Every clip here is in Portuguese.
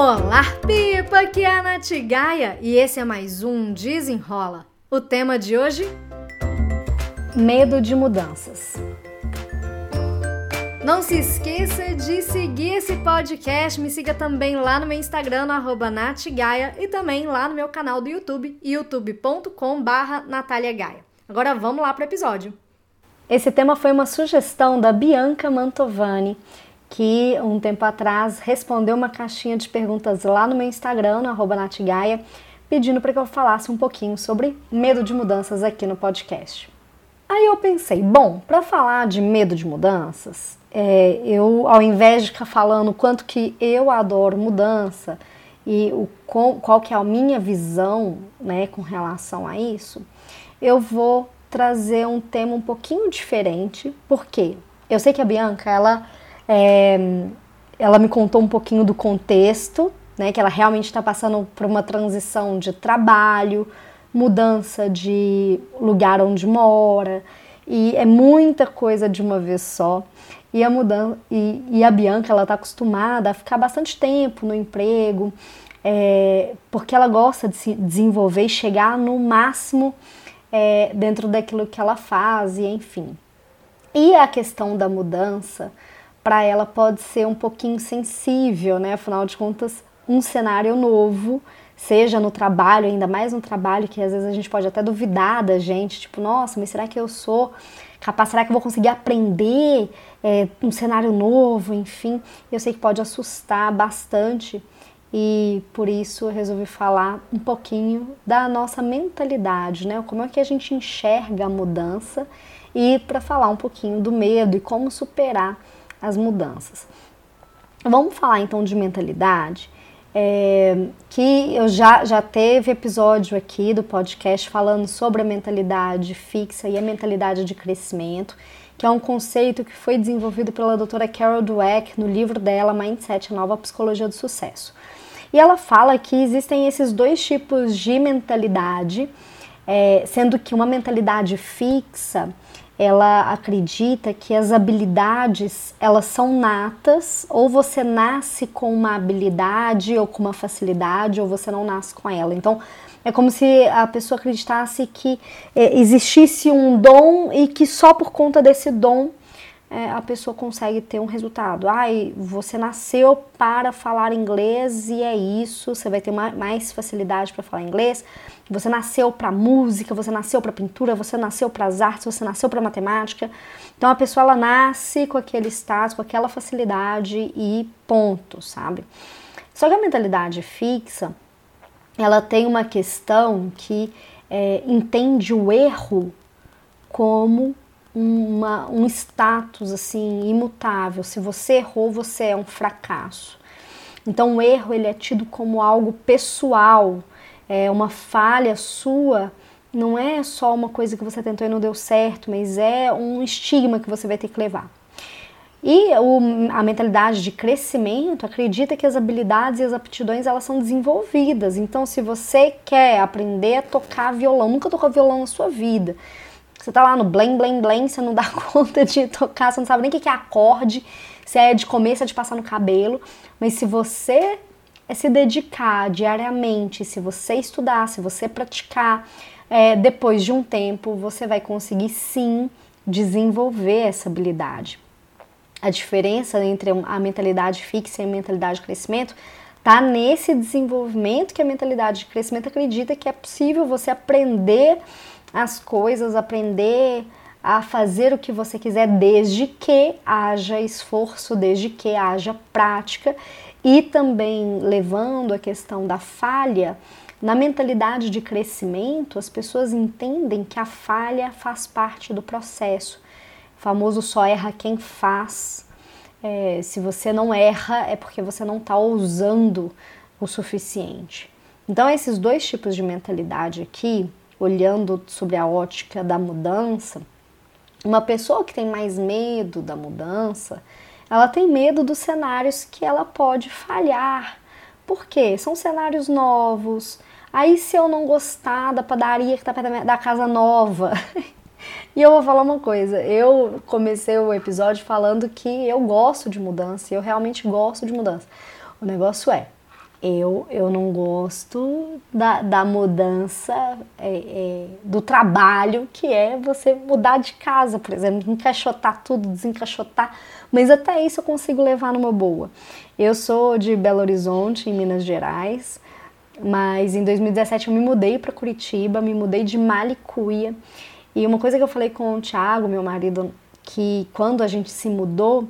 Olá, Pipa! Aqui é a Nath Gaia e esse é mais um Desenrola. O tema de hoje? Medo de mudanças. Não se esqueça de seguir esse podcast. Me siga também lá no meu Instagram, no natgaia, e também lá no meu canal do YouTube, youtube.com barra Agora vamos lá para o episódio. Esse tema foi uma sugestão da Bianca Mantovani, que um tempo atrás respondeu uma caixinha de perguntas lá no meu Instagram, no natgaia, pedindo para que eu falasse um pouquinho sobre medo de mudanças aqui no podcast. Aí eu pensei, bom, para falar de medo de mudanças, é, eu ao invés de ficar falando quanto que eu adoro mudança e o, qual que é a minha visão né, com relação a isso, eu vou trazer um tema um pouquinho diferente, porque eu sei que a Bianca, ela é, ela me contou um pouquinho do contexto, né, que ela realmente está passando por uma transição de trabalho, mudança de lugar onde mora, e é muita coisa de uma vez só. E a mudança e, e a Bianca ela está acostumada a ficar bastante tempo no emprego, é, porque ela gosta de se desenvolver e chegar no máximo é, dentro daquilo que ela faz, e enfim. E a questão da mudança para ela pode ser um pouquinho sensível, né? Afinal de contas, um cenário novo, seja no trabalho, ainda mais no trabalho, que às vezes a gente pode até duvidar da gente, tipo, nossa, mas será que eu sou capaz? Será que eu vou conseguir aprender é, um cenário novo? Enfim, eu sei que pode assustar bastante e por isso eu resolvi falar um pouquinho da nossa mentalidade, né? Como é que a gente enxerga a mudança e para falar um pouquinho do medo e como superar as mudanças. Vamos falar então de mentalidade, é, que eu já, já teve episódio aqui do podcast falando sobre a mentalidade fixa e a mentalidade de crescimento, que é um conceito que foi desenvolvido pela doutora Carol Dweck no livro dela Mindset, a Nova Psicologia do Sucesso. E ela fala que existem esses dois tipos de mentalidade, é, sendo que uma mentalidade fixa ela acredita que as habilidades elas são natas, ou você nasce com uma habilidade ou com uma facilidade, ou você não nasce com ela. Então é como se a pessoa acreditasse que é, existisse um dom e que só por conta desse dom é, a pessoa consegue ter um resultado. Ai, você nasceu para falar inglês e é isso, você vai ter mais facilidade para falar inglês. Você nasceu para música, você nasceu para pintura, você nasceu para as artes, você nasceu para matemática. Então a pessoa ela nasce com aquele status, com aquela facilidade e ponto, sabe? Só que a mentalidade fixa, ela tem uma questão que é, entende o erro como uma, um status assim imutável. Se você errou, você é um fracasso. Então o erro ele é tido como algo pessoal, é uma falha sua. Não é só uma coisa que você tentou e não deu certo, mas é um estigma que você vai ter que levar. E o, a mentalidade de crescimento acredita que as habilidades e as aptidões elas são desenvolvidas. Então, se você quer aprender a tocar violão, nunca tocou violão na sua vida, você tá lá no blém, blém, blém, você não dá conta de tocar, você não sabe nem o que é acorde, se é de comer, se é de passar no cabelo. Mas se você é se dedicar diariamente, se você estudar, se você praticar, é, depois de um tempo você vai conseguir sim desenvolver essa habilidade. A diferença entre a mentalidade fixa e a mentalidade de crescimento tá nesse desenvolvimento que a mentalidade de crescimento acredita que é possível você aprender as coisas, aprender a fazer o que você quiser, desde que haja esforço, desde que haja prática e também levando a questão da falha. Na mentalidade de crescimento, as pessoas entendem que a falha faz parte do processo. O famoso só erra quem faz. É, se você não erra, é porque você não está ousando o suficiente. Então, esses dois tipos de mentalidade aqui, olhando sobre a ótica da mudança, uma pessoa que tem mais medo da mudança, ela tem medo dos cenários que ela pode falhar. Por quê? São cenários novos. Aí se eu não gostar da padaria que está perto da casa nova. e eu vou falar uma coisa, eu comecei o episódio falando que eu gosto de mudança, eu realmente gosto de mudança. O negócio é, eu, eu não gosto da, da mudança é, é, do trabalho, que é você mudar de casa, por exemplo, encaixotar tudo, desencaixotar, mas até isso eu consigo levar numa boa. Eu sou de Belo Horizonte, em Minas Gerais, mas em 2017 eu me mudei para Curitiba, me mudei de Malicuia, e uma coisa que eu falei com o Thiago, meu marido, que quando a gente se mudou,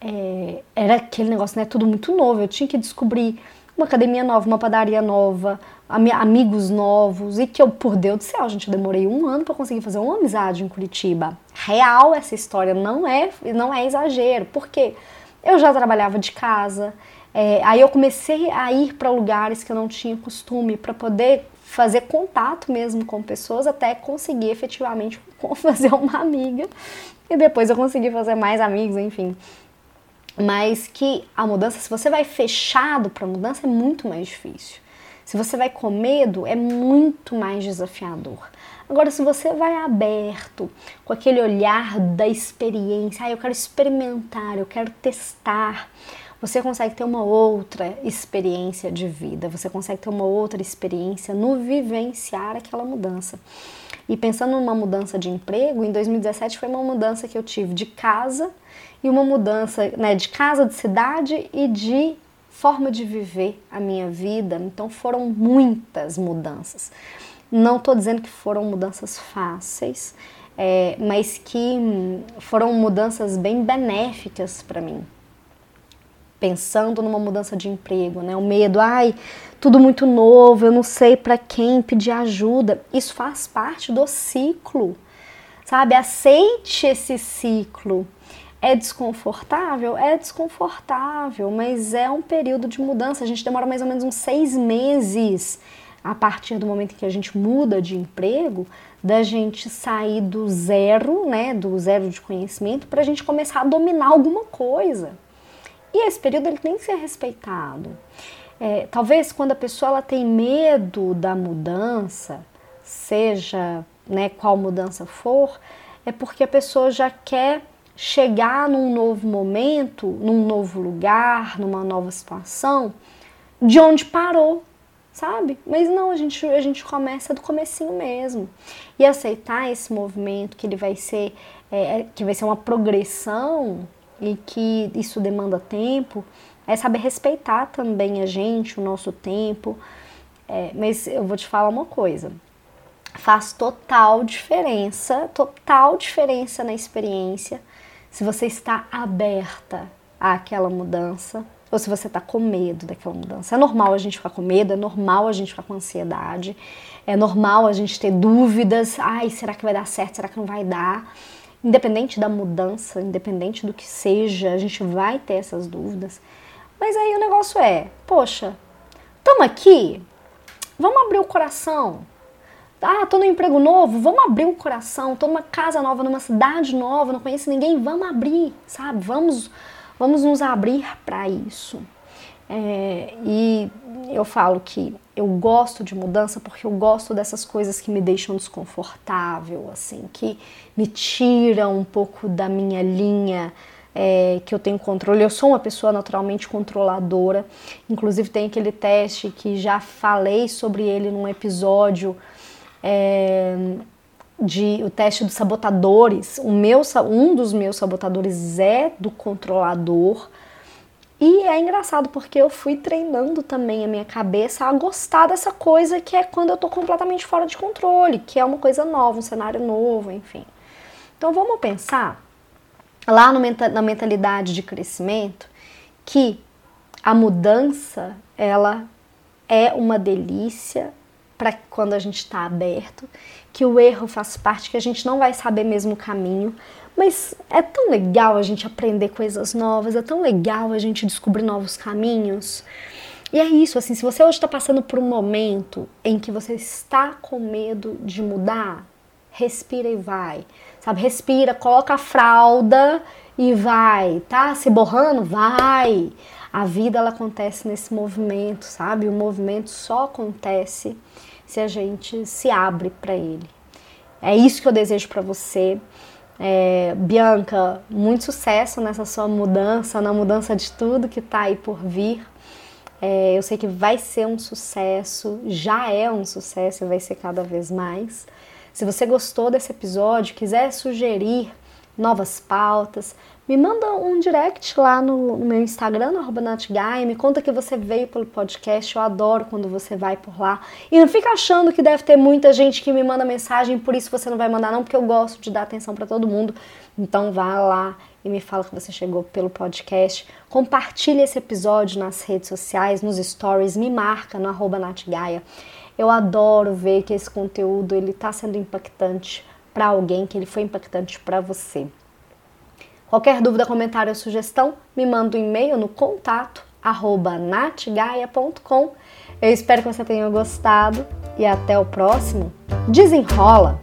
é, era aquele negócio, né? Tudo muito novo. Eu tinha que descobrir uma academia nova, uma padaria nova, amigos novos. E que eu, por Deus do céu, gente, eu demorei um ano para conseguir fazer uma amizade em Curitiba. Real essa história, não é, não é exagero, porque eu já trabalhava de casa, é, aí eu comecei a ir para lugares que eu não tinha costume para poder fazer contato mesmo com pessoas até conseguir efetivamente fazer uma amiga. E depois eu consegui fazer mais amigos, enfim mas que a mudança, se você vai fechado para a mudança, é muito mais difícil. Se você vai com medo, é muito mais desafiador. Agora, se você vai aberto, com aquele olhar da experiência, ah, eu quero experimentar, eu quero testar, você consegue ter uma outra experiência de vida, você consegue ter uma outra experiência no vivenciar aquela mudança. E pensando numa mudança de emprego, em 2017 foi uma mudança que eu tive de casa e uma mudança né, de casa, de cidade e de forma de viver a minha vida. Então foram muitas mudanças. Não estou dizendo que foram mudanças fáceis, é, mas que foram mudanças bem benéficas para mim. Pensando numa mudança de emprego, né? O medo, ai, tudo muito novo, eu não sei para quem pedir ajuda. Isso faz parte do ciclo, sabe? Aceite esse ciclo. É desconfortável? É desconfortável, mas é um período de mudança. A gente demora mais ou menos uns seis meses a partir do momento em que a gente muda de emprego, da gente sair do zero, né, do zero de conhecimento, para a gente começar a dominar alguma coisa. E esse período ele tem que ser respeitado. É, talvez quando a pessoa ela tem medo da mudança, seja né, qual mudança for, é porque a pessoa já quer chegar num novo momento, num novo lugar, numa nova situação, de onde parou, sabe? Mas não, a gente, a gente começa do comecinho mesmo. E aceitar esse movimento que ele vai ser, é, que vai ser uma progressão e que isso demanda tempo, é saber respeitar também a gente, o nosso tempo. É, mas eu vou te falar uma coisa: faz total diferença, total diferença na experiência se você está aberta àquela mudança ou se você está com medo daquela mudança. É normal a gente ficar com medo, é normal a gente ficar com ansiedade, é normal a gente ter dúvidas. Ai, será que vai dar certo? Será que não vai dar? Independente da mudança, independente do que seja, a gente vai ter essas dúvidas. Mas aí o negócio é, poxa, estamos aqui, vamos abrir o coração. Ah, tô no emprego novo, vamos abrir o coração. Tô numa casa nova, numa cidade nova, não conheço ninguém, vamos abrir, sabe? Vamos, vamos nos abrir para isso. É, e eu falo que eu gosto de mudança porque eu gosto dessas coisas que me deixam desconfortável, assim, que me tiram um pouco da minha linha é, que eu tenho controle. Eu sou uma pessoa naturalmente controladora. Inclusive tem aquele teste que já falei sobre ele num episódio é, de o teste dos sabotadores. O meu, um dos meus sabotadores é do controlador. E é engraçado porque eu fui treinando também a minha cabeça a gostar dessa coisa que é quando eu tô completamente fora de controle, que é uma coisa nova, um cenário novo, enfim. Então vamos pensar lá no, na mentalidade de crescimento que a mudança ela é uma delícia para quando a gente está aberto, que o erro faz parte, que a gente não vai saber mesmo o caminho, mas é tão legal a gente aprender coisas novas, é tão legal a gente descobrir novos caminhos. E é isso, assim, se você hoje está passando por um momento em que você está com medo de mudar, respira e vai. Sabe, respira, coloca a fralda e vai, tá? Se borrando, vai. A vida ela acontece nesse movimento, sabe? O movimento só acontece se a gente se abre para ele. É isso que eu desejo para você. É, Bianca, muito sucesso nessa sua mudança, na mudança de tudo que está aí por vir. É, eu sei que vai ser um sucesso, já é um sucesso e vai ser cada vez mais. Se você gostou desse episódio, quiser sugerir novas pautas, me manda um direct lá no, no meu Instagram, no Natgai, me conta que você veio pelo podcast, eu adoro quando você vai por lá. E não fica achando que deve ter muita gente que me manda mensagem, por isso você não vai mandar não, porque eu gosto de dar atenção para todo mundo. Então vá lá e me fala que você chegou pelo podcast. Compartilhe esse episódio nas redes sociais, nos stories, me marca no arroba Natgaia. Eu adoro ver que esse conteúdo ele está sendo impactante para alguém, que ele foi impactante para você. Qualquer dúvida, comentário ou sugestão, me manda um e-mail no contato arroba natgaia.com. Eu espero que você tenha gostado e até o próximo. Desenrola!